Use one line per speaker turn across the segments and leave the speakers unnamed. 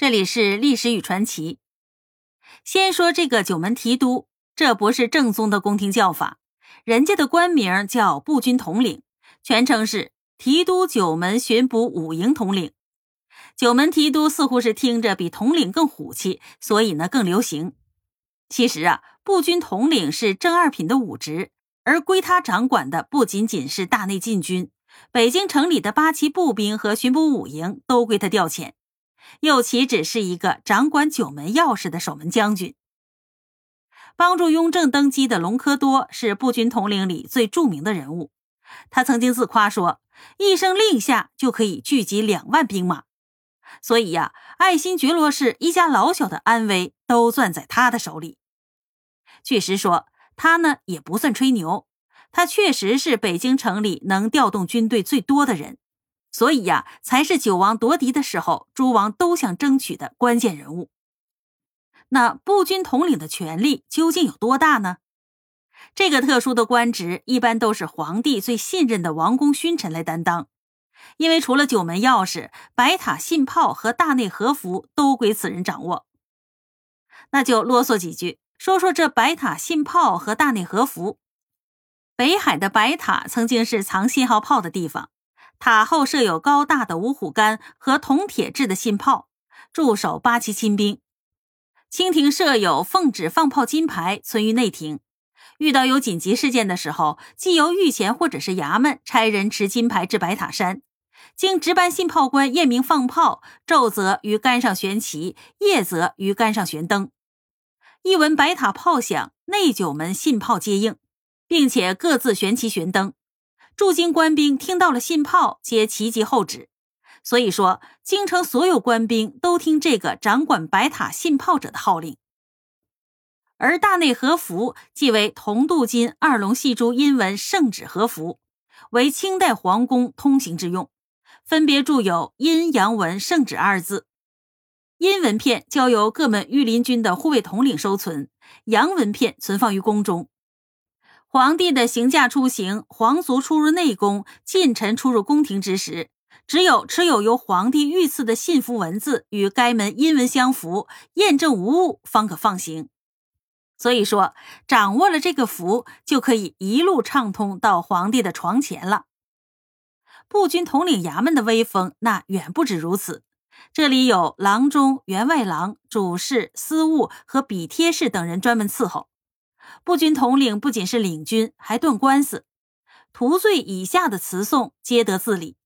这里是历史与传奇。先说这个九门提督，这不是正宗的宫廷叫法，人家的官名叫步军统领，全称是提督九门巡捕五营统领。九门提督似乎是听着比统领更虎气，所以呢更流行。其实啊，步军统领是正二品的武职，而归他掌管的不仅仅是大内禁军，北京城里的八旗步兵和巡捕五营都归他调遣。又岂止是一个掌管九门钥匙的守门将军？帮助雍正登基的隆科多是步军统领里最著名的人物。他曾经自夸说：“一声令下就可以聚集两万兵马。”所以呀，爱新觉罗氏一家老小的安危都攥在他的手里。据实说，他呢也不算吹牛，他确实是北京城里能调动军队最多的人。所以呀，才是九王夺嫡的时候，诸王都想争取的关键人物。那步军统领的权力究竟有多大呢？这个特殊的官职一般都是皇帝最信任的王公勋臣来担当，因为除了九门钥匙，白塔信炮和大内和服都归此人掌握。那就啰嗦几句，说说这白塔信炮和大内和服。北海的白塔曾经是藏信号炮的地方。塔后设有高大的五虎杆和铜铁制的信炮，驻守八旗亲兵。清廷设有奉旨放炮金牌，存于内廷。遇到有紧急事件的时候，即由御前或者是衙门差人持金牌至白塔山，经值班信炮官验明放炮，昼则于杆上悬旗，夜则于杆上悬灯。一闻白塔炮响，内九门信炮接应，并且各自悬旗悬灯。驻京官兵听到了信炮，皆齐集候旨。所以说，京城所有官兵都听这个掌管白塔信炮者的号令。而大内和服即为铜镀金二龙戏珠阴文圣旨和服，为清代皇宫通行之用，分别铸有阴阳文圣旨二字。阴文片交由各门御林军的护卫统领收存，阳文片存放于宫中。皇帝的行驾出行、皇族出入内宫、近臣出入宫廷之时，只有持有由皇帝御赐的信符文字与该门阴文相符，验证无误，方可放行。所以说，掌握了这个符，就可以一路畅通到皇帝的床前了。步军统领衙门的威风，那远不止如此。这里有郎中、员外郎、主事、司务和笔帖士等人专门伺候。步军统领不仅是领军，还断官司，徒罪以下的词讼皆得自理，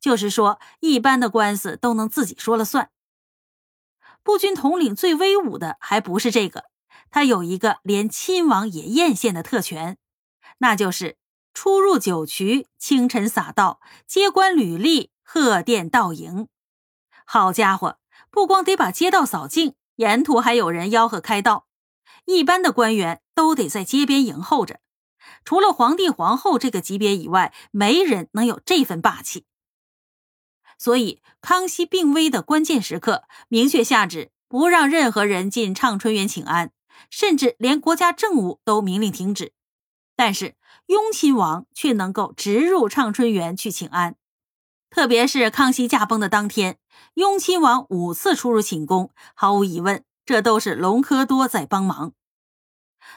就是说，一般的官司都能自己说了算。步军统领最威武的还不是这个，他有一个连亲王也艳羡的特权，那就是出入九渠，清晨洒道，接官履历，贺电道迎。好家伙，不光得把街道扫净，沿途还有人吆喝开道。一般的官员都得在街边迎候着，除了皇帝、皇后这个级别以外，没人能有这份霸气。所以，康熙病危的关键时刻，明确下旨不让任何人进畅春园请安，甚至连国家政务都明令停止。但是，雍亲王却能够直入畅春园去请安，特别是康熙驾崩的当天，雍亲王五次出入寝宫，毫无疑问，这都是隆科多在帮忙。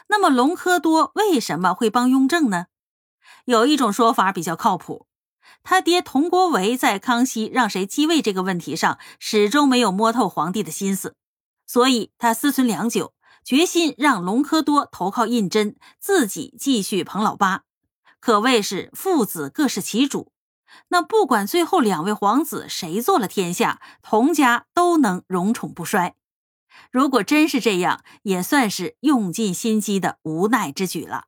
那么隆科多为什么会帮雍正呢？有一种说法比较靠谱，他爹佟国维在康熙让谁继位这个问题上始终没有摸透皇帝的心思，所以他思忖良久，决心让隆科多投靠胤禛，自己继续捧老八，可谓是父子各是其主。那不管最后两位皇子谁做了天下，佟家都能荣宠不衰。如果真是这样，也算是用尽心机的无奈之举了。